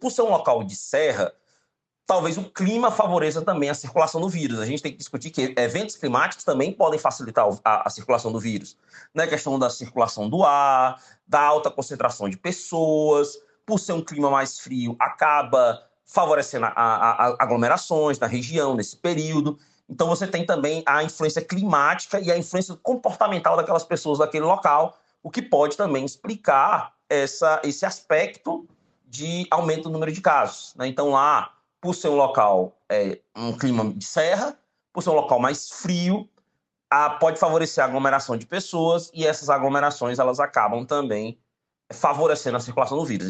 Por ser um local de serra, talvez o clima favoreça também a circulação do vírus. A gente tem que discutir que eventos climáticos também podem facilitar a, a circulação do vírus. Na né? questão da circulação do ar, da alta concentração de pessoas, por ser um clima mais frio, acaba favorecendo a, a, aglomerações na região nesse período. Então você tem também a influência climática e a influência comportamental daquelas pessoas daquele local, o que pode também explicar essa, esse aspecto de aumento do número de casos. Né? Então lá por ser um local, é, um clima de serra, por ser um local mais frio, a, pode favorecer a aglomeração de pessoas e essas aglomerações elas acabam também favorecendo a circulação do vírus.